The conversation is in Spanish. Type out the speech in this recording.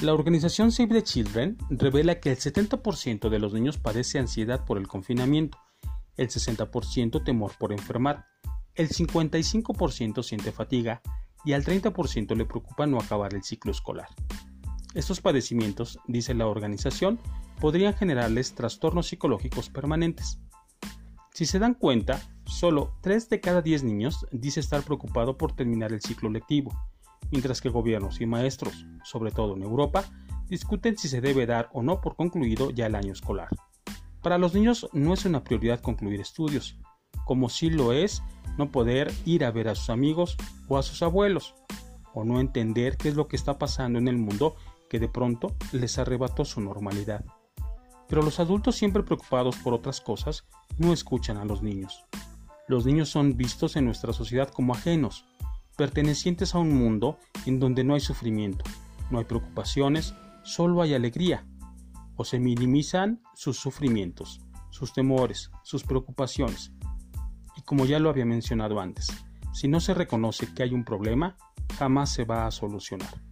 La organización Save the Children revela que el 70% de los niños padece ansiedad por el confinamiento, el 60% temor por enfermar, el 55% siente fatiga y al 30% le preocupa no acabar el ciclo escolar. Estos padecimientos, dice la organización, podrían generarles trastornos psicológicos permanentes. Si se dan cuenta, solo 3 de cada 10 niños dice estar preocupado por terminar el ciclo lectivo, mientras que gobiernos y maestros, sobre todo en Europa, discuten si se debe dar o no por concluido ya el año escolar. Para los niños no es una prioridad concluir estudios, como si lo es no poder ir a ver a sus amigos o a sus abuelos, o no entender qué es lo que está pasando en el mundo que de pronto les arrebató su normalidad. Pero los adultos siempre preocupados por otras cosas no escuchan a los niños. Los niños son vistos en nuestra sociedad como ajenos, pertenecientes a un mundo en donde no hay sufrimiento, no hay preocupaciones, solo hay alegría, o se minimizan sus sufrimientos, sus temores, sus preocupaciones. Y como ya lo había mencionado antes, si no se reconoce que hay un problema, jamás se va a solucionar.